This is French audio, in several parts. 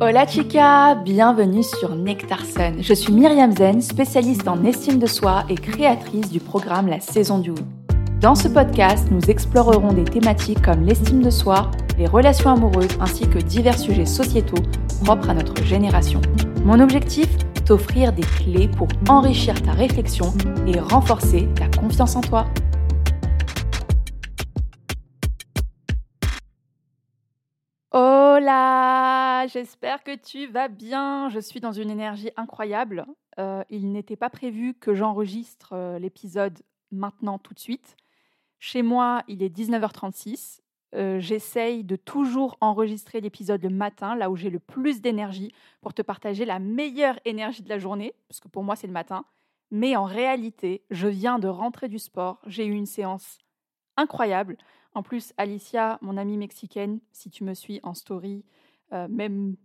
Hola chica, bienvenue sur Nectar Sun. Je suis Myriam Zen, spécialiste en estime de soi et créatrice du programme La Saison du Oui. Dans ce podcast, nous explorerons des thématiques comme l'estime de soi, les relations amoureuses ainsi que divers sujets sociétaux propres à notre génération. Mon objectif T'offrir des clés pour enrichir ta réflexion et renforcer ta confiance en toi. Hola, j'espère que tu vas bien. Je suis dans une énergie incroyable. Euh, il n'était pas prévu que j'enregistre euh, l'épisode maintenant tout de suite. Chez moi, il est 19h36. Euh, j'essaye de toujours enregistrer l'épisode le matin, là où j'ai le plus d'énergie, pour te partager la meilleure énergie de la journée, parce que pour moi c'est le matin. Mais en réalité, je viens de rentrer du sport. J'ai eu une séance incroyable. En plus, Alicia, mon amie mexicaine, si tu me suis en story, euh, même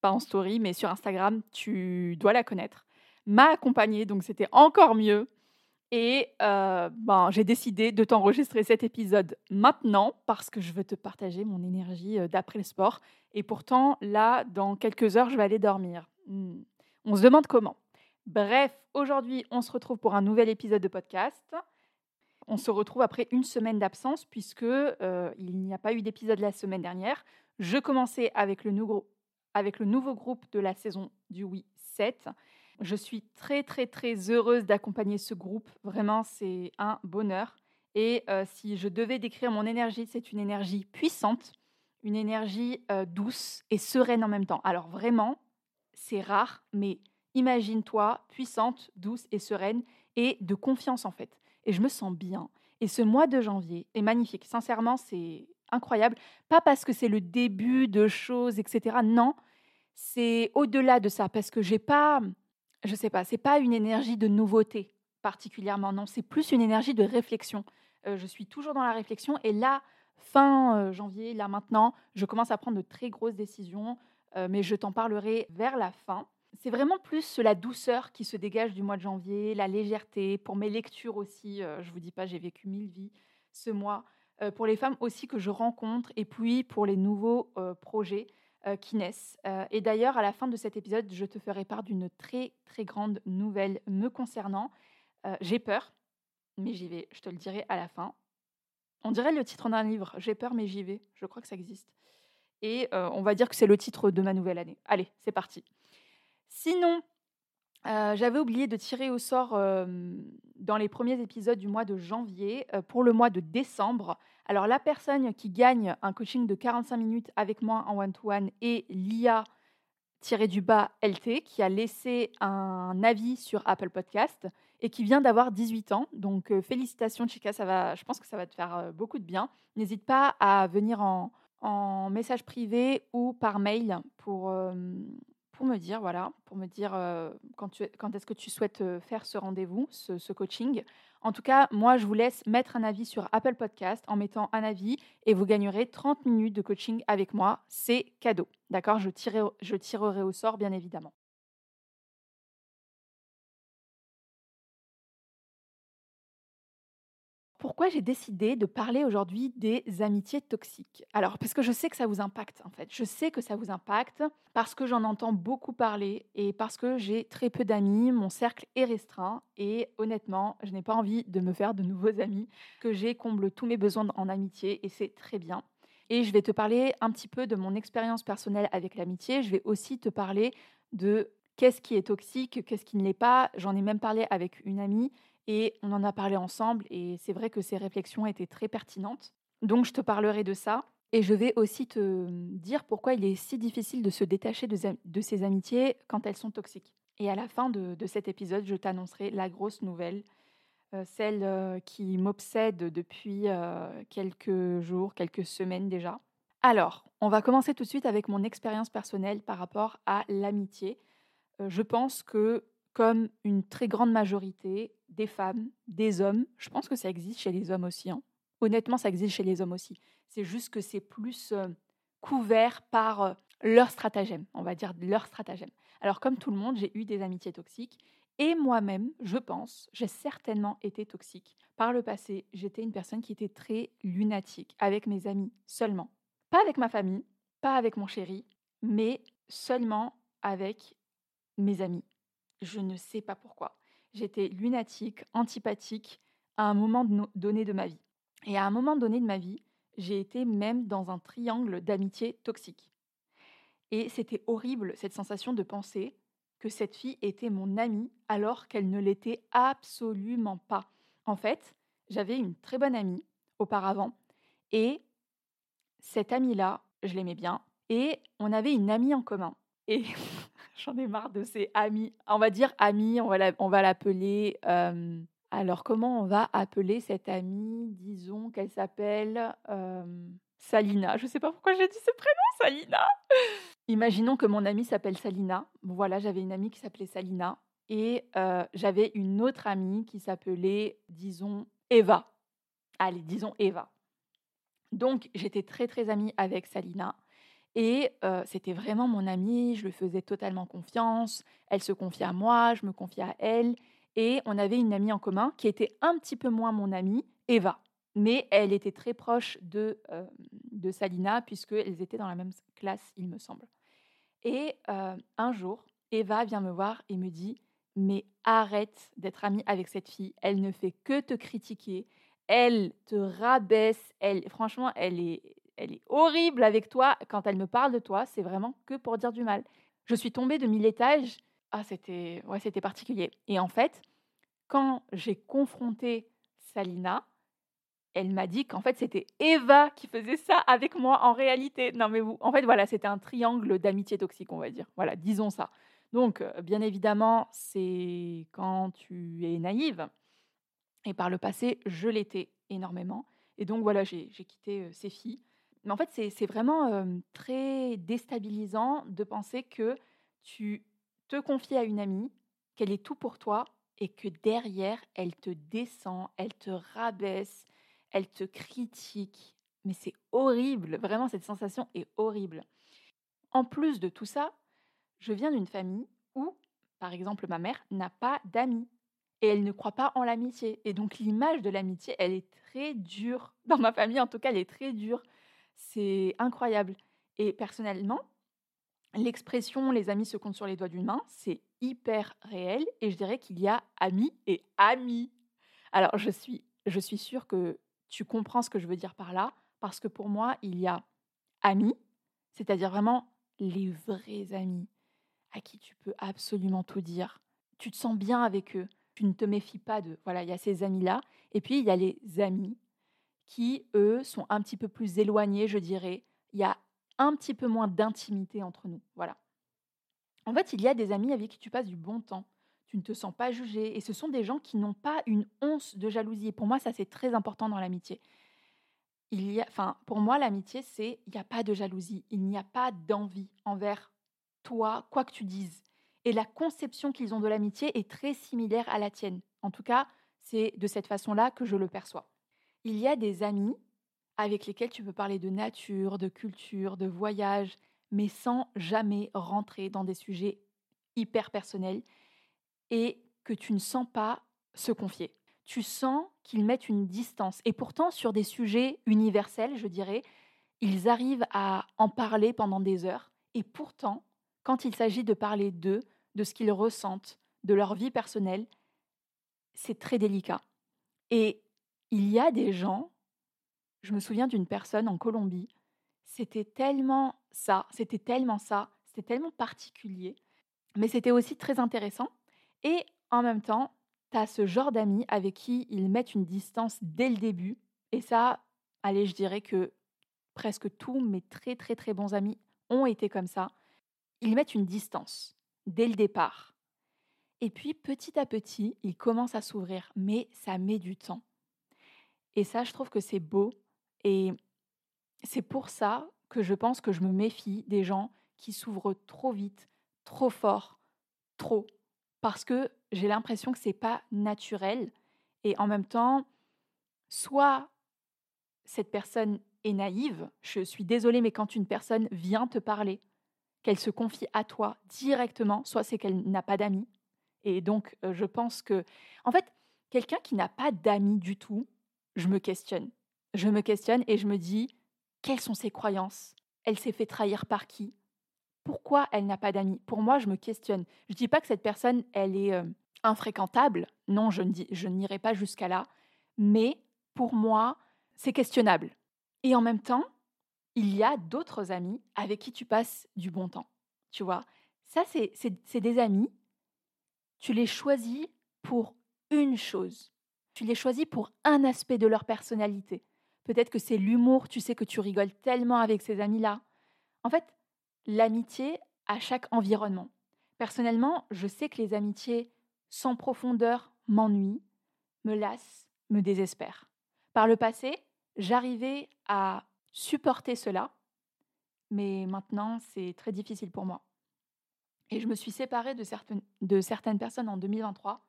pas en story, mais sur Instagram, tu dois la connaître, m'a accompagnée, donc c'était encore mieux. Et euh, ben, j'ai décidé de t'enregistrer cet épisode maintenant parce que je veux te partager mon énergie euh, d'après le sport. Et pourtant, là, dans quelques heures, je vais aller dormir. Hmm. On se demande comment. Bref, aujourd'hui, on se retrouve pour un nouvel épisode de podcast on se retrouve après une semaine d'absence puisque euh, il n'y a pas eu d'épisode la semaine dernière. Je commençais avec le, nouveau, groupe de la saison du Oui 7. Je suis très très très heureuse d'accompagner ce groupe. Vraiment, c'est un bonheur. Et euh, si je devais décrire mon énergie, c'est une énergie puissante, une énergie euh, douce et sereine en même temps. Alors vraiment, c'est rare, mais imagine-toi puissante, douce et sereine et de confiance en fait et je me sens bien. Et ce mois de janvier est magnifique. Sincèrement, c'est incroyable. Pas parce que c'est le début de choses, etc. Non, c'est au-delà de ça parce que j'ai pas, je sais pas, c'est pas une énergie de nouveauté particulièrement. Non, c'est plus une énergie de réflexion. Euh, je suis toujours dans la réflexion et là, fin euh, janvier, là maintenant, je commence à prendre de très grosses décisions, euh, mais je t'en parlerai vers la fin c'est vraiment plus la douceur qui se dégage du mois de janvier, la légèreté. Pour mes lectures aussi, euh, je vous dis pas, j'ai vécu mille vies ce mois. Euh, pour les femmes aussi que je rencontre, et puis pour les nouveaux euh, projets qui naissent. et d'ailleurs, à la fin de cet épisode, je te ferai part d'une très très grande nouvelle me concernant. j'ai peur, mais j'y vais. Je te le dirai à la fin. On dirait le titre d'un livre. J'ai peur, mais j'y vais. Je crois que ça existe. Et on va dire que c'est le titre de ma nouvelle année. Allez, c'est parti. Sinon, euh, j'avais oublié de tirer au sort dans les premiers épisodes du mois de janvier euh, pour le mois de décembre. Alors la personne qui gagne un coaching de 45 minutes avec moi en one-to-one est Lia tiré du bas LT qui a laissé un avis sur Apple Podcast et qui vient d'avoir 18 ans. Donc euh, félicitations Chica, ça va, je pense que ça va te faire beaucoup de bien. N'hésite pas à venir en, en message privé ou par mail pour, pour me dire, voilà, pour me dire euh, quand, est-ce que tu souhaites euh, faire ce rendez-vous, ce, coaching. En tout cas, moi, je vous laisse mettre un avis sur Apple Podcast en mettant un avis et vous gagnerez 30 minutes de coaching avec moi. C'est cadeau. D'accord? Je, je tirerai au sort, bien évidemment. Pourquoi j'ai décidé de parler aujourd'hui des amitiés toxiques? Alors, parce que je sais que ça vous impacte, en fait. Je sais que ça vous impacte parce que j'en entends beaucoup parler et parce que j'ai très peu d'amis, mon cercle est restreint et honnêtement, je n'ai pas envie de me faire de nouveaux amis, que j'ai comble tous mes besoins en amitié et c'est très bien. Et je vais te parler un petit peu de mon expérience personnelle avec l'amitié. Je vais aussi te parler de qu'est-ce qui est toxique, qu'est-ce qui ne l'est pas. J'en ai même parlé avec une amie et on en a parlé ensemble et c'est vrai que ces réflexions étaient très pertinentes. Donc je te parlerai de ça. Et je vais aussi te dire pourquoi il est si difficile de se détacher de, ces amitiés quand elles sont toxiques. Et à la fin de, cet épisode, je t'annoncerai la grosse nouvelle, euh, celle euh, qui m'obsède depuis euh, quelques jours, quelques semaines déjà. Alors, on va commencer tout de suite avec mon expérience personnelle par rapport à l'amitié. je pense que comme une très grande majorité des femmes, des hommes. Je pense que ça existe chez les hommes aussi. Hein. Honnêtement, ça existe chez les hommes aussi. C'est juste que c'est plus euh, couvert par euh, leur stratagème, on va dire leur stratagème. Alors comme tout le monde, j'ai eu des amitiés toxiques et moi-même, je pense, j'ai certainement été toxique. Par le passé, j'étais une personne qui était très lunatique avec mes amis seulement. Pas avec ma famille, pas avec mon chéri, mais seulement avec mes amis. Je ne sais pas pourquoi. J'étais lunatique, antipathique à un moment donné de ma vie. Et à un moment donné de ma vie, j'ai été même dans un triangle d'amitié toxique. Et c'était horrible cette sensation de penser que cette fille était mon amie alors qu'elle ne l'était absolument pas. En fait, j'avais une très bonne amie auparavant et cette amie-là, je l'aimais bien et on avait une amie en commun. J'en ai marre de ces amis. On va dire amie, on va l'appeler. Euh, alors, comment on va appeler cette amie Disons qu'elle s'appelle euh, Salina. Je ne sais pas pourquoi j'ai dit ce prénom, Salina. Imaginons que mon amie s'appelle Salina. Voilà, j'avais une amie qui s'appelait Salina. Et euh, j'avais une autre amie qui s'appelait, disons, Eva. Allez, disons Eva. Donc, j'étais très, très amie avec Salina. Et c'était vraiment mon amie, je lui faisais totalement confiance, elle se confiait à moi, je me confiais à elle. Et on avait une amie en commun qui était un petit peu moins mon amie, Eva. Mais elle était très proche de, de Salina, puisqu'elles étaient dans la même classe, il me semble. Et un jour, Eva vient me voir et me dit Mais arrête d'être amie avec cette fille, elle ne fait que te critiquer, elle te rabaisse, elle, franchement, elle est, elle est horrible avec toi. Quand elle me parle de toi, c'est vraiment que pour dire du mal. Je suis tombée de mille étages ah, c'était ouais, c'était particulier. Et en fait, quand j'ai confronté Salina, elle m'a dit qu'en fait c'était Eva qui faisait ça avec moi en réalité. Non mais vous, en fait voilà, c'était un triangle d'amitié toxique, on va dire. Voilà, disons ça. Donc euh, bien évidemment, c'est quand tu es naïve. Et par le passé, je l'étais énormément. Et donc voilà, j'ai quitté euh, ces filles. Mais en fait, c'est vraiment très déstabilisant de penser que tu te confier à une amie, qu'elle est tout pour toi et que derrière, elle te descend, elle te rabaisse, elle te critique. Mais c'est horrible, vraiment, cette sensation est horrible. En plus de tout ça, je viens d'une famille où, par exemple, ma mère n'a pas d'amis et elle ne croit pas en l'amitié. Et donc l'image de l'amitié, elle est très dure. Dans ma famille, en tout cas, elle est très dure. C'est incroyable. Et personnellement, l'expression les amis se comptent sur les doigts d'une main, c'est hyper réel et je dirais qu'il y a amis et amis. Alors je suis, je suis sûre que tu comprends ce que je veux dire par là, parce que pour moi, il y a amis, c'est-à-dire vraiment les vrais amis à qui tu peux absolument tout dire. Tu te sens bien avec eux, tu ne te méfies pas de. Voilà, il y a ces amis-là. Et puis, il y a les amis qui, eux, sont un petit peu plus éloignés, je dirais. Il y a un petit peu moins d'intimité entre nous. Voilà. En fait, il y a des amis avec qui tu passes du bon temps. Tu ne te sens pas jugé. Et ce sont des gens qui n'ont pas une once de jalousie. Et pour moi, ça, c'est très important dans l'amitié. Il y a, enfin, pour moi, l'amitié, c'est il n'y a pas de jalousie. Il n'y a pas d'envie envers toi, quoi que tu dises. Et la conception qu'ils ont de l'amitié est très similaire à la tienne. En tout cas, c'est de cette façon-là que je le perçois. Il y a des amis avec lesquels tu peux parler de nature, de culture, de voyage, mais sans jamais rentrer dans des sujets hyper personnels et que tu ne sens pas se confier. Tu sens qu'ils mettent une distance. Et pourtant, sur des sujets universels, je dirais, ils arrivent à en parler pendant des heures. Et pourtant, quand il s'agit de parler d'eux, de ce qu'ils ressentent, de leur vie personnelle, c'est très délicat. Et il y a des gens je me souviens d'une personne en Colombie, c'était tellement ça, c'était tellement ça, c'était tellement particulier, mais c'était aussi très intéressant. Et en même temps, tu as ce genre d'amis avec qui ils mettent une distance dès le début. Et ça, allez, je dirais que presque tous mes très très très bons amis ont été comme ça. Ils mettent une distance dès le départ. Et puis petit à petit, ils commencent à s'ouvrir, mais ça met du temps. Et ça, je trouve que c'est beau et c'est pour ça que je pense que je me méfie des gens qui s'ouvrent trop vite, trop fort, trop. Parce que j'ai l'impression que c'est pas naturel. Et en même temps, soit cette personne est naïve, je suis désolée, mais quand une personne vient te parler, qu'elle se confie à toi directement, soit c'est qu'elle n'a pas d'amis. Et donc, euh, je pense que, en fait, quelqu'un qui n'a pas d'amis du tout, je me questionne je me questionne et je me dis quelles sont ses croyances? Elle s'est fait trahir par qui? Pourquoi elle n'a pas d'amis? Pour moi, je me questionne. Je ne dis pas que cette personne, elle est euh, infréquentable. Non, je, n'irai pas jusqu'à là. Mais pour moi, c'est questionnable. Et en même temps, il y a d'autres amis avec qui tu passes du bon temps. Tu vois, ça, c'est des amis. Tu les choisis pour une chose. Tu les choisis pour un aspect de leur personnalité. Peut-être que c'est l'humour, tu sais que tu rigoles tellement avec ces amis-là. En fait, l'amitié à chaque environnement. Personnellement, je sais que les amitiés sans profondeur m'ennuient, me lassent, me désespèrent. Par le passé, j'arrivais à supporter cela, mais maintenant, c'est très difficile pour moi. Et je me suis séparée de certaines, de certaines personnes en 2023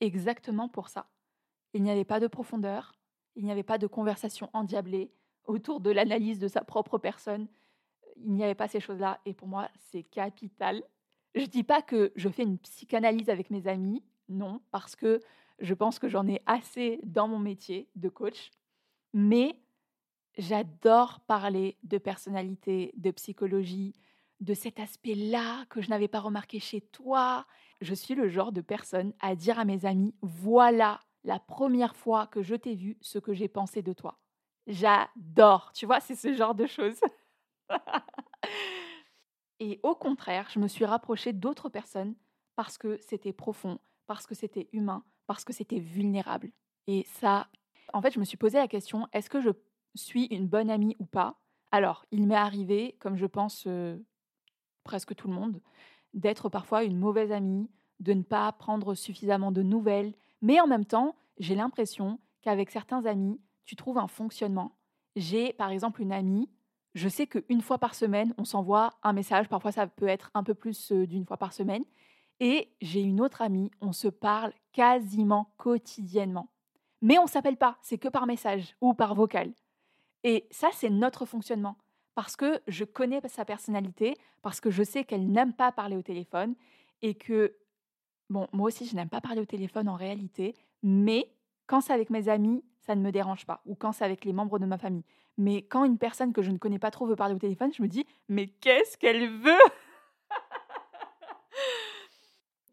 exactement pour ça. Il n'y avait pas de profondeur, il n'y avait pas de conversation endiablée autour de l'analyse de sa propre personne. Il n'y avait pas ces choses-là. Et pour moi, c'est capital. Je ne dis pas que je fais une psychanalyse avec mes amis, non, parce que je pense que j'en ai assez dans mon métier de coach. Mais j'adore parler de personnalité, de psychologie, de cet aspect-là que je n'avais pas remarqué chez toi. Je suis le genre de personne à dire à mes amis, voilà la première fois que je t'ai vu ce que j'ai pensé de toi. J'adore, tu vois, c'est ce genre de choses. Et au contraire, je me suis rapprochée d'autres personnes parce que c'était profond, parce que c'était humain, parce que c'était vulnérable. Et ça, en fait, je me suis posé la question, est-ce que je suis une bonne amie ou pas? Alors, il m'est arrivé, comme je pense euh, presque tout le monde, d'être parfois une mauvaise amie, de ne pas prendre suffisamment de nouvelles, mais en même temps, j'ai l'impression qu'avec certains amis, tu trouves un fonctionnement. J'ai par exemple une amie, je sais qu'une fois par semaine, on s'envoie un message, parfois ça peut être un peu plus euh, d'une fois par semaine, et j'ai une autre amie, on se parle quasiment quotidiennement. Mais on ne s'appelle pas, c'est que par message ou par vocal. Et ça, c'est notre fonctionnement. Parce que je connais sa personnalité, parce que je sais qu'elle n'aime pas parler au téléphone et que Bon, moi aussi, je n'aime pas parler au téléphone en réalité, mais quand c'est avec mes amis, ça ne me dérange pas, ou quand c'est avec les membres de ma famille. Mais quand une personne que je ne connais pas trop veut parler au téléphone, je me dis, mais qu'est-ce qu'elle veut?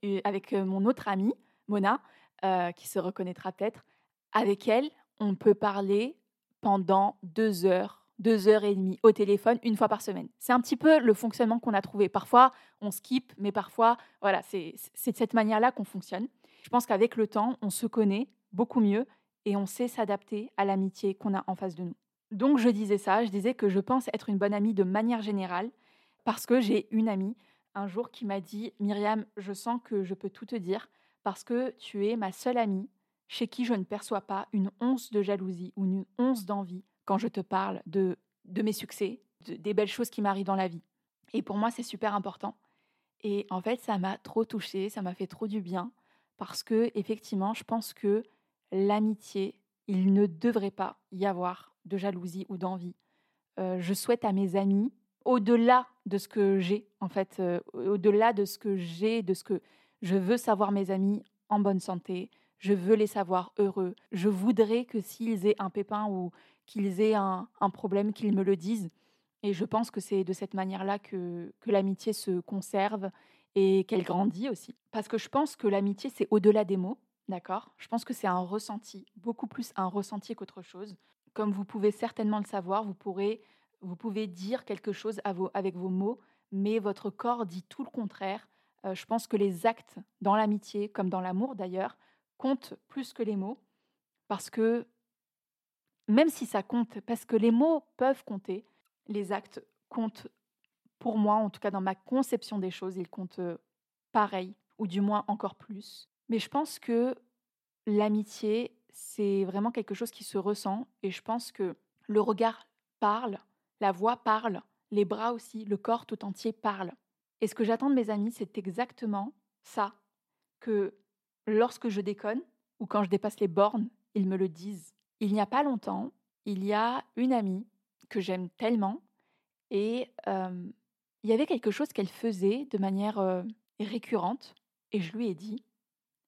Avec euh, mon autre amie, Mona, euh, qui se reconnaîtra peut-être, avec elle, on peut parler pendant deux heures deux heures et demie au téléphone une fois par semaine. C'est un petit peu le fonctionnement qu'on a trouvé. Parfois, on skip, mais parfois, voilà, c'est de cette manière-là qu'on fonctionne. Je pense qu'avec le temps, on se connaît beaucoup mieux et on sait s'adapter à l'amitié qu'on a en face de nous. Donc, je disais ça, je disais que je pense être une bonne amie de manière générale parce que j'ai une amie un jour qui m'a dit Myriam, je sens que je peux tout te dire parce que tu es ma seule amie chez qui je ne perçois pas une once de jalousie ou une once d'envie quand je te parle de, de mes succès, des belles choses qui m'arrivent dans la vie. Et pour moi, c'est super important. Et en fait, ça m'a trop touchée, ça m'a fait trop du bien, parce que effectivement, je pense que l'amitié, il ne devrait pas y avoir de jalousie ou d'envie. Euh, je souhaite à mes amis, au-delà de ce que j'ai, en fait, euh, au-delà de ce que j'ai, de ce que je veux savoir mes amis en bonne santé, je veux les savoir heureux. Je voudrais que s'ils aient un pépin ou qu'ils aient un, problème, qu'ils me le disent. Et je pense que c'est de cette manière-là que, que l'amitié se conserve et qu'elle grandit aussi. Parce que je pense que l'amitié, c'est au-delà des mots, d'accord? Je pense que c'est un ressenti, beaucoup plus un ressenti qu'autre chose. Comme vous pouvez certainement le savoir, vous, pourrez, vous pouvez dire quelque chose avec vos mots, mais votre corps dit tout le contraire. Euh, je pense que les actes dans l'amitié, comme dans l'amour d'ailleurs, comptent plus que les mots, parce que même si ça compte, parce que les mots peuvent compter, les actes comptent pour moi, en tout cas dans ma conception des choses, ils comptent euh, pareil, ou du moins encore plus. Mais je pense que l'amitié, c'est vraiment quelque chose qui se ressent, et je pense que le regard parle, la voix parle, les bras aussi, le corps tout entier parle. Et ce que j'attends de mes amis, c'est exactement ça, que lorsque je déconne, ou quand je dépasse les bornes, ils me le disent. Il n'y a pas longtemps, il y a une amie que j'aime tellement et il y avait quelque chose qu'elle faisait de manière récurrente et je lui ai dit.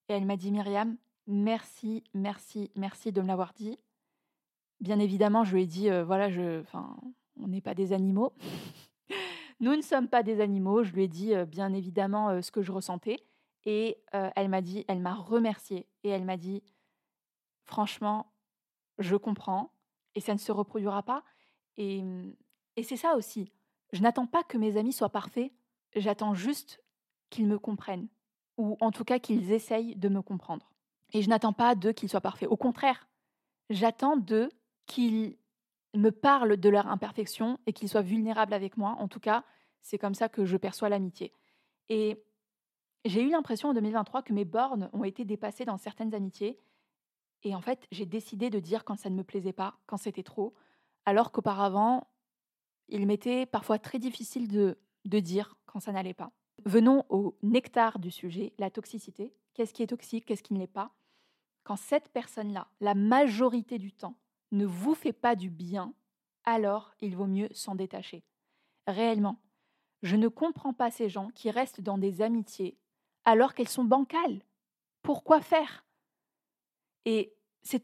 Et elle m'a dit Myriam, merci, merci, merci de me l'avoir dit. Bien évidemment, je lui ai dit, voilà, je, on n'est pas des animaux. Nous ne sommes pas des animaux. Je lui ai dit bien évidemment ce que je ressentais. Et elle m'a dit, elle m'a remercié. Et elle m'a dit, franchement, je comprends. Et ça ne se reproduira pas. Et, mmh, et c'est ça aussi. Je n'attends pas que mes amis soient parfaits. J'attends juste qu'ils me comprennent. Ou en tout cas qu'ils essayent de me comprendre. Et je n'attends pas d'eux qu'ils soient parfaits. Au contraire, j'attends d'eux qu'ils me parlent de leur imperfection et qu'ils soient vulnérables avec moi. En tout cas, c'est comme ça que je perçois l'amitié. Et j'ai eu l'impression en 2023 que mes bornes ont été dépassées dans certaines amitiés. Et en fait, j'ai décidé de dire quand ça ne me plaisait pas, quand c'était trop, alors qu'auparavant, il m'était parfois très difficile de, dire quand ça n'allait pas. Venons au nectar du sujet, la toxicité. Qu'est-ce qui est toxique, qu'est-ce qui ne l'est pas? Quand cette personne-là, la majorité du temps, ne vous fait pas du bien, alors il vaut mieux s'en détacher. Réellement, je ne comprends pas ces gens qui restent dans des amitiés alors qu'elles sont bancales. Pourquoi faire? Et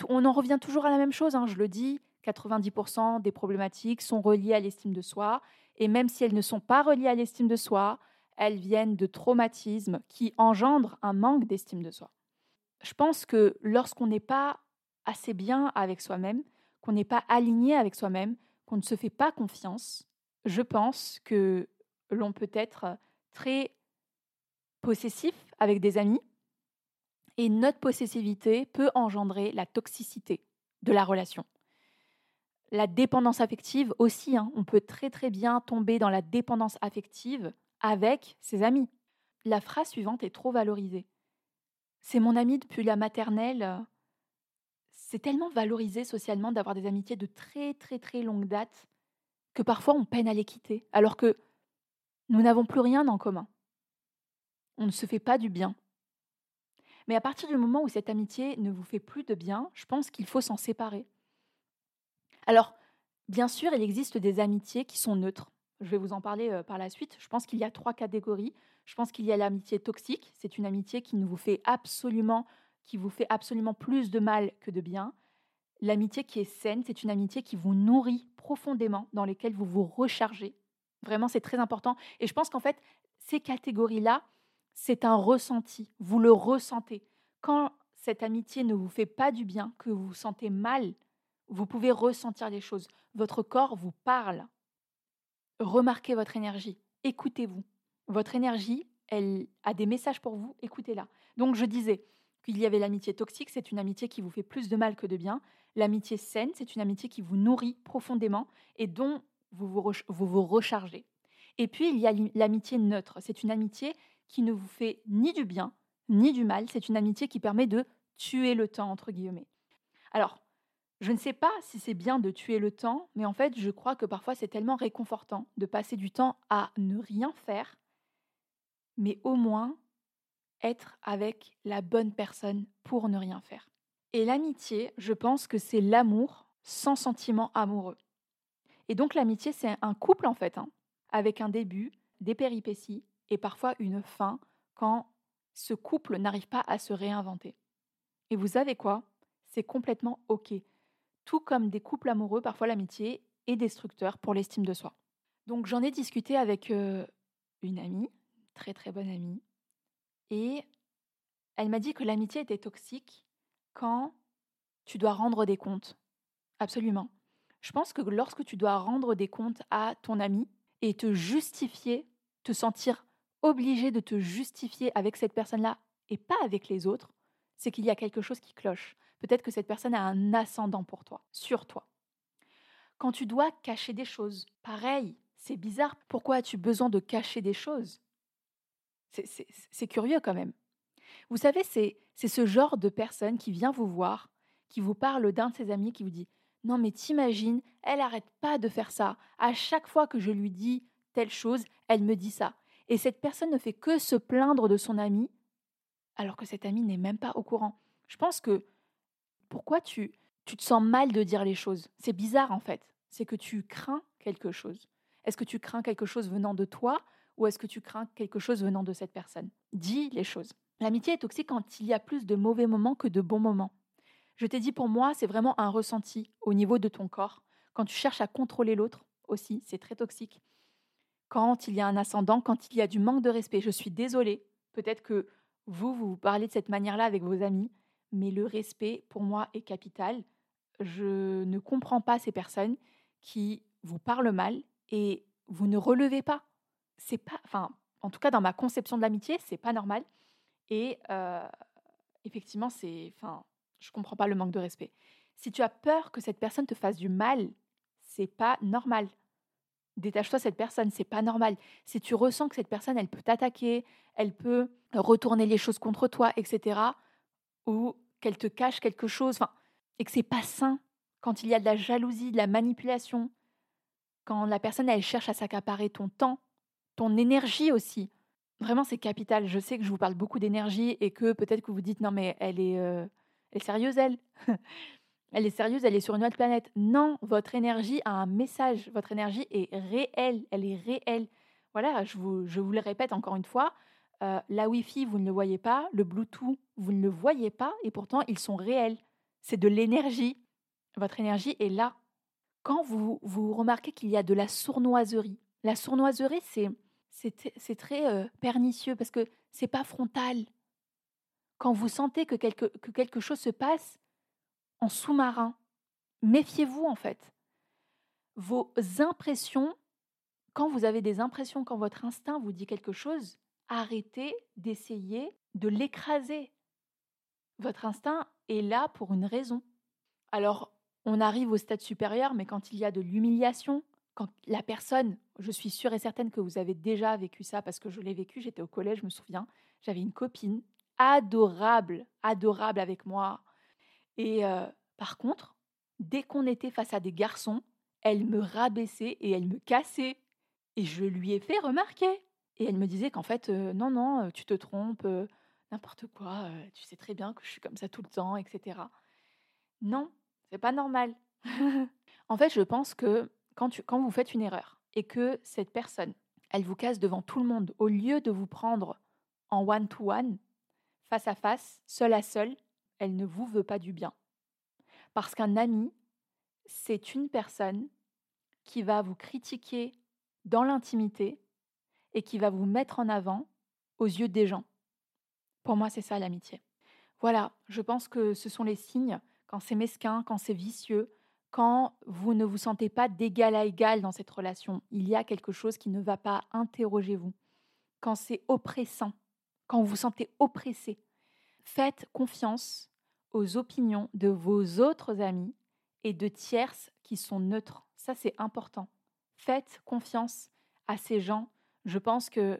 on en revient toujours à la même chose, hein, je le dis, 90% des problématiques sont reliées à l'estime de soi, et même si elles ne sont pas reliées à l'estime de soi, elles viennent de traumatismes qui engendrent un manque d'estime de soi. Je pense que lorsqu'on n'est pas assez bien avec soi-même, qu'on n'est pas aligné avec soi-même, qu'on ne se fait pas confiance, je pense que l'on peut être très possessif avec des amis et notre possessivité peut engendrer la toxicité de la relation. La dépendance affective aussi, hein, on peut très très bien tomber dans la dépendance affective avec ses amis. La phrase suivante est trop valorisée. C'est mon ami depuis la maternelle. C'est tellement valorisé socialement d'avoir des amitiés de très très très longue date que parfois on peine à les quitter, alors que nous n'avons plus rien en commun. On ne se fait pas du bien. Mais à partir du moment où cette amitié ne vous fait plus de bien, je pense qu'il faut s'en séparer. Alors, bien sûr, il existe des amitiés qui sont neutres. Je vais vous en parler euh, par la suite. Je pense qu'il y a trois catégories. Je pense qu'il y a l'amitié toxique. C'est une amitié qui ne vous fait absolument, vous fait absolument plus de mal que de bien. L'amitié qui est saine, c'est une amitié qui vous nourrit profondément, dans lesquelles vous vous rechargez. Vraiment, c'est très important. Et je pense qu'en fait, ces catégories-là, c'est un ressenti. Vous le ressentez. Quand cette amitié ne vous fait pas du bien, que vous vous sentez mal, vous pouvez ressentir les choses. Votre corps vous parle. Remarquez votre énergie. Écoutez-vous. Votre énergie, elle a des messages pour vous. Écoutez-la. Donc, je disais qu'il y avait l'amitié toxique, c'est une amitié qui vous fait plus de mal que de bien. L'amitié saine, c'est une amitié qui vous nourrit profondément et dont vous vous, vous, vous rechargez. Et puis, il y a l'amitié neutre. C'est une amitié qui ne vous fait ni du bien, ni du mal. C'est une amitié qui permet de tuer le temps, entre guillemets. Alors, je ne sais pas si c'est bien de tuer le temps, mais en fait, je crois que parfois c'est tellement réconfortant de passer du temps à ne rien faire, mais au moins être avec la bonne personne pour ne rien faire. Et l'amitié, je pense que c'est l'amour sans sentiment amoureux. Et donc l'amitié, c'est un couple en fait, hein, avec un début, des péripéties et parfois une fin quand ce couple n'arrive pas à se réinventer. Et vous savez quoi? C'est complètement OK tout comme des couples amoureux, parfois l'amitié est destructeur pour l'estime de soi. Donc j'en ai discuté avec une amie, très très bonne amie, et elle m'a dit que l'amitié était toxique quand tu dois rendre des comptes. Absolument. Je pense que lorsque tu dois rendre des comptes à ton ami et te justifier, te sentir obligé de te justifier avec cette personne-là et pas avec les autres, c'est qu'il y a quelque chose qui cloche. Peut-être que cette personne a un ascendant pour toi, sur toi. Quand tu dois cacher des choses, pareil, c'est bizarre. Pourquoi as-tu besoin de cacher des choses? C'est curieux quand même. Vous savez, c'est ce genre de personne qui vient vous voir, qui vous parle d'un de ses amis, qui vous dit Non, mais t'imagines, elle arrête pas de faire ça. À chaque fois que je lui dis telle chose, elle me dit ça. Et cette personne ne fait que se plaindre de son ami, alors que cet ami n'est même pas au courant. Je pense que pourquoi tu, tu te sens mal de dire les choses? C'est bizarre en fait. C'est que tu crains quelque chose. Est-ce que tu crains quelque chose venant de toi ou est-ce que tu crains quelque chose venant de cette personne? Dis les choses. L'amitié est toxique quand il y a plus de mauvais moments que de bons moments. Je t'ai dit pour moi, c'est vraiment un ressenti au niveau de ton corps. Quand tu cherches à contrôler l'autre, aussi, c'est très toxique. Quand il y a un ascendant, quand il y a du manque de respect, je suis désolée, peut-être que vous, vous parlez de cette manière-là avec vos amis, mais le respect, pour moi, est capital. Je ne comprends pas ces personnes qui vous parlent mal et vous ne relevez pas. C'est pas, enfin, en tout cas dans ma conception de l'amitié, c'est pas normal. Et euh, effectivement, c'est, enfin, je comprends pas le manque de respect. Si tu as peur que cette personne te fasse du mal, c'est pas normal. Détache-toi cette personne, c'est pas normal. Si tu ressens que cette personne, elle peut t'attaquer, elle peut retourner les choses contre toi, etc., ou qu'elle te cache quelque chose, et que c'est pas sain quand il y a de la jalousie, de la manipulation, quand la personne elle cherche à s'accaparer ton temps, ton énergie aussi. Vraiment, c'est capital. Je sais que je vous parle beaucoup d'énergie et que peut-être que vous dites non mais elle est, euh, elle est sérieuse elle. elle est sérieuse, elle est sur une autre planète. Non, votre énergie a un message. Votre énergie est réelle, elle est réelle. Voilà, je vous, je vous le répète encore une fois. Euh, la Wi-Fi, vous ne le voyez pas. Le Bluetooth, vous ne le voyez pas. Et pourtant, ils sont réels. C'est de l'énergie. Votre énergie est là. Quand vous, vous remarquez qu'il y a de la sournoiserie, la sournoiserie, c'est, c'est, très euh, pernicieux parce que c'est pas frontal. Quand vous sentez que quelque, que quelque chose se passe en sous-marin, méfiez-vous en fait. Vos impressions, quand vous avez des impressions, quand votre instinct vous dit quelque chose, arrêtez d'essayer de l'écraser. Votre instinct est là pour une raison. Alors, on arrive au stade supérieur, mais quand il y a de l'humiliation, quand la personne, je suis sûre et certaine que vous avez déjà vécu ça parce que je l'ai vécu, j'étais au collège, je me souviens, j'avais une copine adorable, adorable avec moi. Et par contre, dès qu'on était face à des garçons, elle me rabaissait et elle me cassait. Et je lui ai fait remarquer. Et elle me disait qu'en fait, non, non, tu te trompes, n'importe quoi, tu sais très bien que je suis comme ça tout le temps, etc. Non, c'est pas normal. en fait, je pense que quand, tu, vous faites une erreur et que cette personne, elle vous casse devant tout le monde, au lieu de vous prendre en one-to-one, face à face, seul à seul, elle ne vous veut pas du bien. Parce qu'un ami, c'est une personne qui va vous critiquer dans l'intimité et qui va vous mettre en avant aux yeux des gens. Pour moi, c'est ça l'amitié. Voilà, je pense que ce sont les signes quand c'est mesquin, quand c'est vicieux, quand vous ne vous sentez pas d'égal à égal dans cette relation. Il y a quelque chose qui ne va pas, interrogez-vous. Quand c'est oppressant, quand vous vous sentez oppressé, faites confiance aux opinions de vos autres amis et de tierces qui sont neutres. Ça, c'est important. Faites confiance à ces gens je pense que,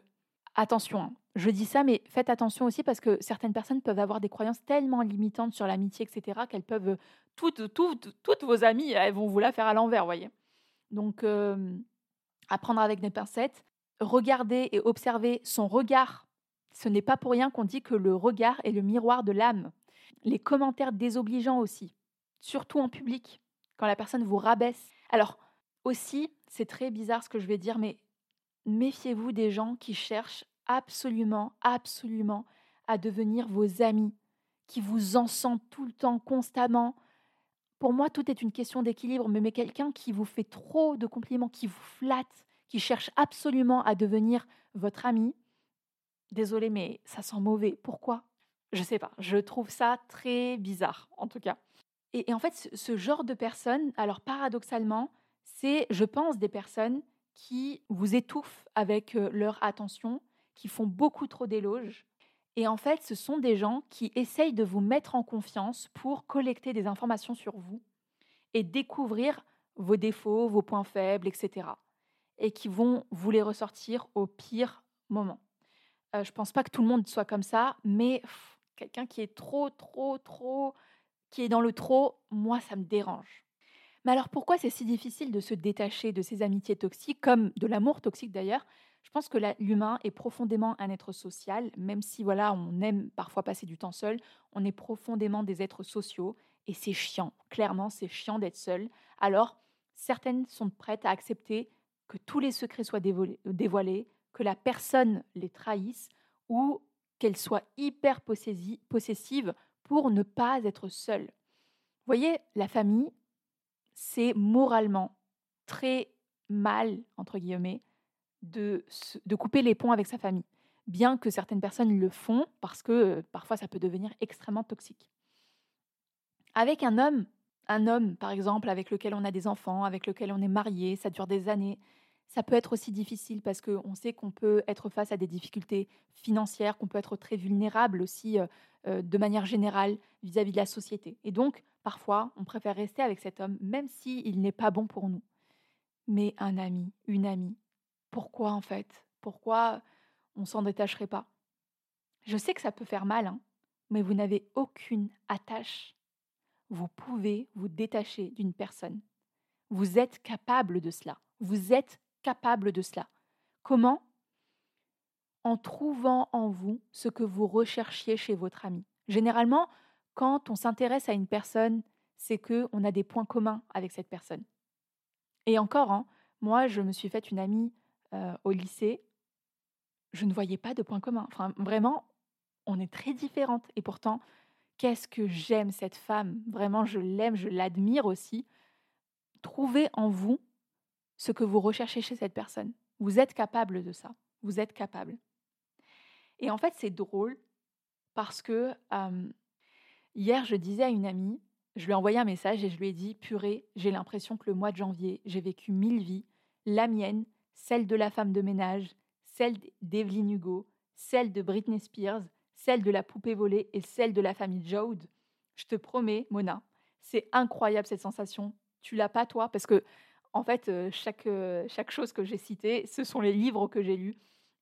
attention, hein, je dis ça, mais faites attention aussi parce que certaines personnes peuvent avoir des croyances tellement limitantes sur l'amitié, etc., qu'elles peuvent, toutes, toutes, toutes vos amies, elles vont vous la faire à l'envers, voyez. Donc, apprendre avec des pincettes, regarder et observer son regard. Ce n'est pas pour rien qu'on dit que le regard est le miroir de l'âme. Les commentaires désobligeants aussi, surtout en public, quand la personne vous rabaisse. Alors, aussi, c'est très bizarre ce que je vais dire, mais méfiez-vous des gens qui cherchent absolument, absolument à devenir vos amis, qui vous encensent tout le temps, constamment. Pour moi, tout est une question d'équilibre, mais, mais quelqu'un qui vous fait trop de compliments, qui vous flatte, qui cherche absolument à devenir votre ami, désolé, mais ça sent mauvais. Pourquoi? Je sais pas. Je trouve ça très bizarre, en tout cas. Et, et en fait, ce genre de personnes, alors paradoxalement, c'est, je pense, des personnes qui vous étouffent avec leur attention, qui font beaucoup trop d'éloges. Et en fait, ce sont des gens qui essayent de vous mettre en confiance pour collecter des informations sur vous et découvrir vos défauts, vos points faibles, etc. Et qui vont vous les ressortir au pire moment. Je ne pense pas que tout le monde soit comme ça, mais quelqu'un qui est trop, trop, trop, qui est dans le trop, moi, ça me dérange. Mais alors pourquoi c'est si difficile de se détacher de ces amitiés toxiques, comme de l'amour toxique d'ailleurs? Je pense que l'humain est profondément un être social, même si voilà, on aime parfois passer du temps seul, on est profondément des êtres sociaux et c'est chiant. Clairement, c'est chiant d'être seul. Alors, certaines sont prêtes à accepter que tous les secrets soient dévoilés, que la personne les trahisse ou qu'elle soit hyper possessive pour ne pas être seule. Vous voyez, la famille, c'est moralement très mal, entre guillemets, de, de couper les ponts avec sa famille. Bien que certaines personnes le font, parce que euh, parfois ça peut devenir extrêmement toxique. Avec un homme, un homme par exemple avec lequel on a des enfants, avec lequel on est marié, ça dure des années, ça peut être aussi difficile parce qu'on sait qu'on peut être face à des difficultés financières, qu'on peut être très vulnérable aussi euh, euh, de manière générale vis-à-vis de la société. Et donc, parfois, on préfère rester avec cet homme, même s'il n'est pas bon pour nous. Mais un ami, une amie, pourquoi en fait? Pourquoi on s'en détacherait pas? Je sais que ça peut faire mal, hein, mais vous n'avez aucune attache. Vous pouvez vous détacher d'une personne. Vous êtes capable de cela. Vous êtes capable de cela? Comment? En trouvant en vous ce que vous recherchiez chez votre ami. Généralement, quand on s'intéresse à une personne, c'est que on a des points communs avec cette personne. Et encore, hein, moi, je me suis faite une amie euh, au lycée. Je ne voyais pas de points communs. Enfin, vraiment, on est très différentes. Et pourtant, qu'est-ce que j'aime cette femme? Vraiment, je l'aime, je l'admire aussi. Trouvez en vous ce que vous recherchez chez cette personne. Vous êtes capable de ça. Vous êtes capable. Et en fait, c'est drôle parce que hier, je disais à une amie, je lui ai envoyé un message et je lui ai dit, purée, j'ai l'impression que le mois de janvier, j'ai vécu mille vies, la mienne, celle de la femme de ménage, celle d'Evelyn Hugo, celle de Britney Spears, celle de la poupée volée et celle de la famille Jode. Je te promets, Mona, c'est incroyable cette sensation. Tu l'as pas toi Parce que en fait, chaque, chaque chose que j'ai citée, ce sont les livres que j'ai lus.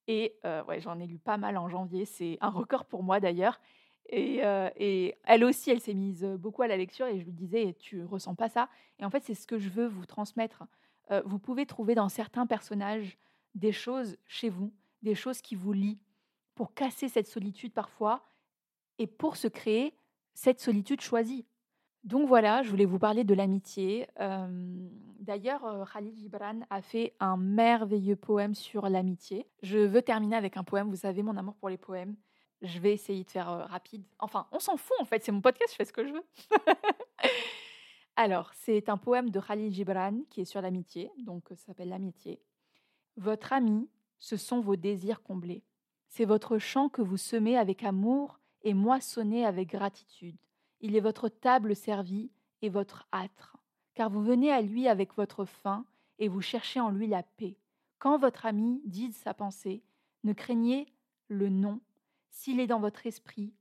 Et ouais, j'en ai lu pas mal en janvier. C'est un record pour moi d'ailleurs. Et, et, elle aussi, elle s'est mise beaucoup à la lecture et je lui disais, tu ressens pas ça? Et en fait, c'est ce que je veux vous transmettre. vous pouvez trouver dans certains personnages des choses chez vous, des choses qui vous lient pour casser cette solitude parfois et pour se créer cette solitude choisie. Donc voilà, je voulais vous parler de l'amitié. D'ailleurs, Khalid Gibran a fait un merveilleux poème sur l'amitié. Je veux terminer avec un poème. Vous savez, mon amour pour les poèmes. Je vais essayer de faire rapide. Enfin, on s'en fout en fait, c'est mon podcast, je fais ce que je veux. Alors, c'est un poème de Khalid Gibran qui est sur l'amitié, donc ça s'appelle L'amitié. Votre ami, ce sont vos désirs comblés. C'est votre champ que vous semez avec amour et moissonnez avec gratitude. Il est votre table servie et votre âtre, car vous venez à lui avec votre faim et vous cherchez en lui la paix. Quand votre ami dit sa pensée, ne craignez le non s'il est dans votre esprit,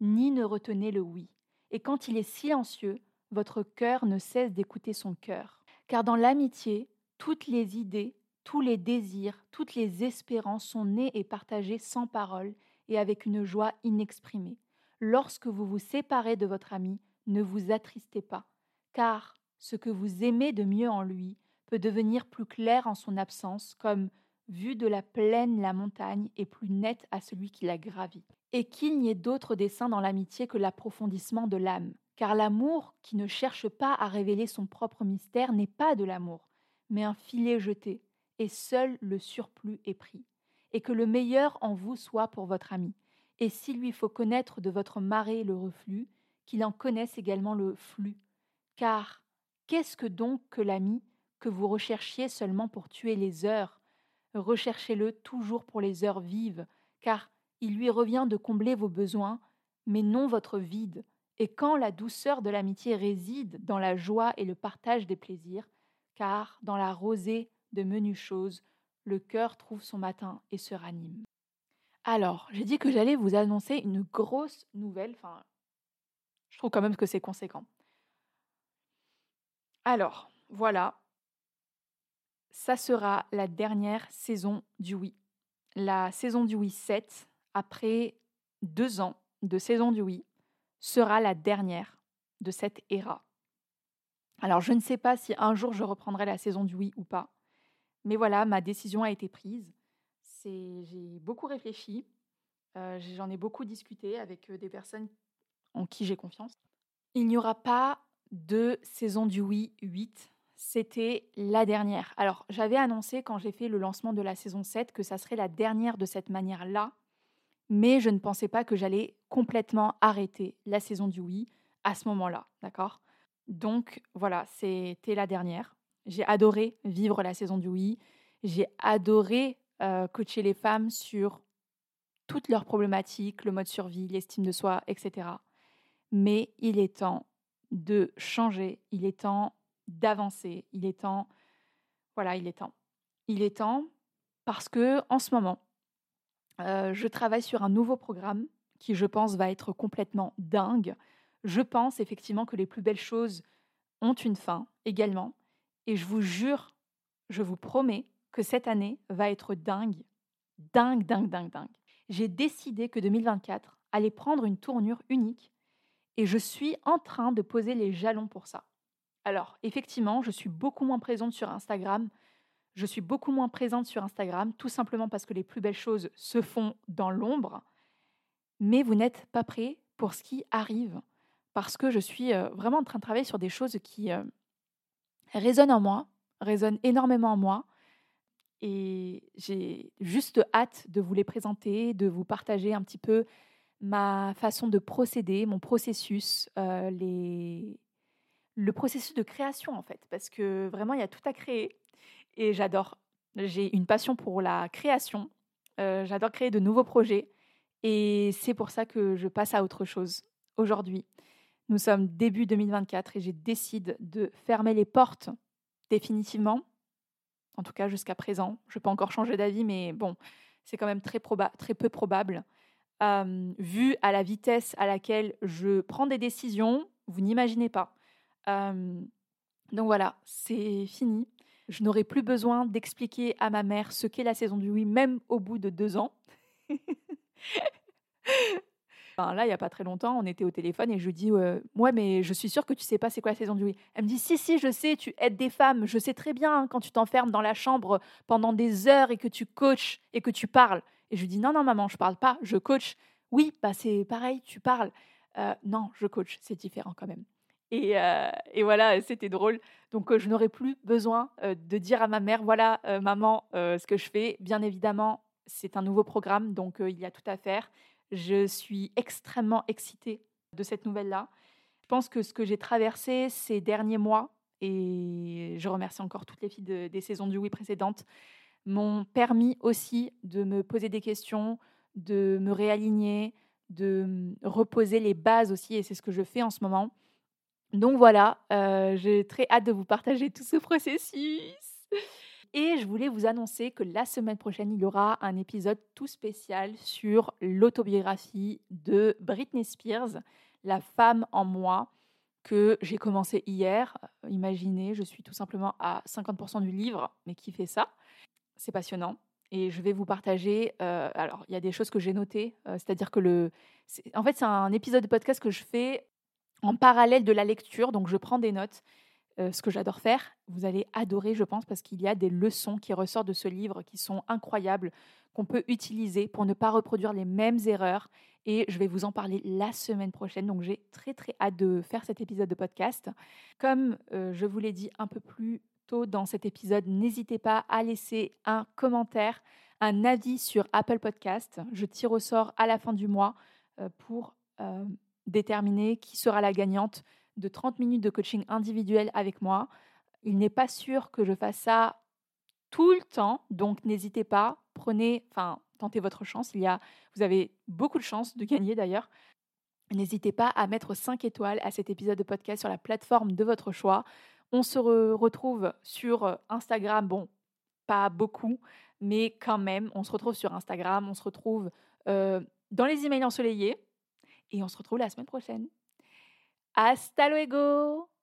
ni ne retenez le oui. Et quand il est silencieux, votre cœur ne cesse d'écouter son cœur. Car dans l'amitié, toutes les idées, tous les désirs, toutes les espérances sont nées et partagées sans parole et avec une joie inexprimée lorsque vous vous séparez de votre ami, ne vous attristez pas, car ce que vous aimez de mieux en lui peut devenir plus clair en son absence, comme vue de la plaine la montagne est plus nette à celui qui la gravit. Et qu'il n'y ait d'autre dessein dans l'amitié que l'approfondissement de l'âme, car l'amour qui ne cherche pas à révéler son propre mystère n'est pas de l'amour, mais un filet jeté, et seul le surplus est pris. Et que le meilleur en vous soit pour votre ami, et s'il lui faut connaître de votre marée le reflux, qu'il en connaisse également le flux. Car qu'est-ce que donc que l'ami que vous recherchiez seulement pour tuer les heures? Recherchez-le toujours pour les heures vives, car il lui revient de combler vos besoins, mais non votre vide. Et quand la douceur de l'amitié réside dans la joie et le partage des plaisirs, car dans la rosée de menues choses, le cœur trouve son matin et se ranime. Alors, j'ai dit que j'allais vous annoncer une grosse nouvelle. Enfin, je trouve quand même que c'est conséquent. Alors, voilà. Ça sera la dernière saison du Oui. La saison du Oui 7, après deux ans de saison du Oui, sera la dernière de cette ère. Alors, je ne sais pas si un jour je reprendrai la saison du Oui ou pas. Mais voilà, ma décision a été prise j'ai beaucoup réfléchi. Euh, j'en ai beaucoup discuté avec euh, des personnes en qui j'ai confiance. Il n'y aura pas de saison du Oui 8. C'était la dernière. Alors, j'avais annoncé quand j'ai fait le lancement de la saison 7 que ça serait la dernière de cette manière-là, mais je ne pensais pas que j'allais complètement arrêter la saison du Oui à ce moment-là, d'accord? Donc voilà, c'était la dernière. J'ai adoré vivre la saison du oui. J'ai adoré euh, coacher les femmes sur toutes leurs problématiques, le mode survie, l'estime de soi, etc. Mais il est temps de changer, il est temps d'avancer, il est temps, voilà, il est temps. Il est temps parce que en ce moment, euh, je travaille sur un nouveau programme qui, je pense, va être complètement dingue. Je pense effectivement que les plus belles choses ont une fin également. Et je vous jure, je vous promets que cette année va être dingue. Dingue, dingue, dingue, dingue. J'ai décidé que 2024 allait prendre une tournure unique et je suis en train de poser les jalons pour ça. Alors, effectivement, je suis beaucoup moins présente sur Instagram. Je suis beaucoup moins présente sur Instagram, tout simplement parce que les plus belles choses se font dans l'ombre. Mais vous n'êtes pas prêts pour ce qui arrive, parce que je suis euh, vraiment en train de travailler sur des choses qui euh, résonnent en moi, résonnent énormément en moi. Et j'ai juste hâte de vous les présenter, de vous partager un petit peu ma façon de procéder, mon processus, euh, le processus de création en fait, parce que vraiment il y a tout à créer et j'adore. J'ai une passion pour la création, euh, j'adore créer de nouveaux projets et c'est pour ça que je passe à autre chose aujourd'hui. Nous sommes début 2024 et j'ai décidé de fermer les portes définitivement, en tout cas jusqu'à présent. Je peux encore changer d'avis, mais bon, c'est quand même très, très peu probable vu à la vitesse à laquelle je prends des décisions, vous n'imaginez pas. donc voilà, c'est fini. Je n'aurai plus besoin d'expliquer à ma mère ce qu'est la saison du oui, même au bout de deux ans. là, il n'y a pas très longtemps, on était au téléphone et je lui dis Ouais, mais je suis sûre que tu sais pas c'est quoi la saison du oui. Elle me dit Si, si, je sais, tu aides des femmes. Je sais très bien hein, quand tu t'enfermes dans la chambre pendant des heures et que tu coaches et que tu parles. Et je lui dis non, non, maman, je parle pas, je coach. Oui, bah c'est pareil, tu parles. Euh, non, je coach, c'est différent quand même. Et, euh, voilà, c'était drôle. Donc, euh, je n'aurais plus besoin de dire à ma mère, voilà, maman, ce que je fais. Bien évidemment, c'est un nouveau programme, donc il y a tout à faire. Je suis extrêmement excitée de cette nouvelle-là. Je pense que ce que j'ai traversé ces derniers mois, et je remercie encore toutes les filles des saisons du oui précédentes, m'ont permis aussi de me poser des questions, de me réaligner, de reposer les bases aussi, et c'est ce que je fais en ce moment. Donc voilà, euh, j'ai très hâte de vous partager tout ce processus. Et je voulais vous annoncer que la semaine prochaine, il y aura un épisode tout spécial sur l'autobiographie de Britney Spears, La femme en moi, que j'ai commencé hier. Imaginez, je suis tout simplement à 50% du livre, mais qui fait ça? C'est passionnant. Et je vais vous partager. Euh, alors, il y a des choses que j'ai notées. Euh, c'est-à-dire que le. En fait, c'est un épisode de podcast que je fais en parallèle de la lecture. Donc, je prends des notes. Euh, ce que j'adore faire, vous allez adorer, je pense, parce qu'il y a des leçons qui ressortent de ce livre qui sont incroyables, qu'on peut utiliser pour ne pas reproduire les mêmes erreurs. Et je vais vous en parler la semaine prochaine. Donc, j'ai très, très hâte de faire cet épisode de podcast. Comme je vous l'ai dit un peu plus dans cet épisode, n'hésitez pas à laisser un commentaire, un avis sur Apple Podcast. Je tire au sort à la fin du mois euh, pour euh, déterminer qui sera la gagnante de 30 minutes de coaching individuel avec moi. Il n'est pas sûr que je fasse ça tout le temps, donc n'hésitez pas, prenez, enfin, tentez votre chance. Il y a, vous avez beaucoup de chances de gagner d'ailleurs. N'hésitez pas à mettre 5 étoiles à cet épisode de podcast sur la plateforme de votre choix. On se retrouve sur euh, Instagram, bon, pas beaucoup, mais quand même, on se retrouve sur Instagram, on se retrouve euh, dans les emails ensoleillés et on se retrouve la semaine prochaine. Hasta luego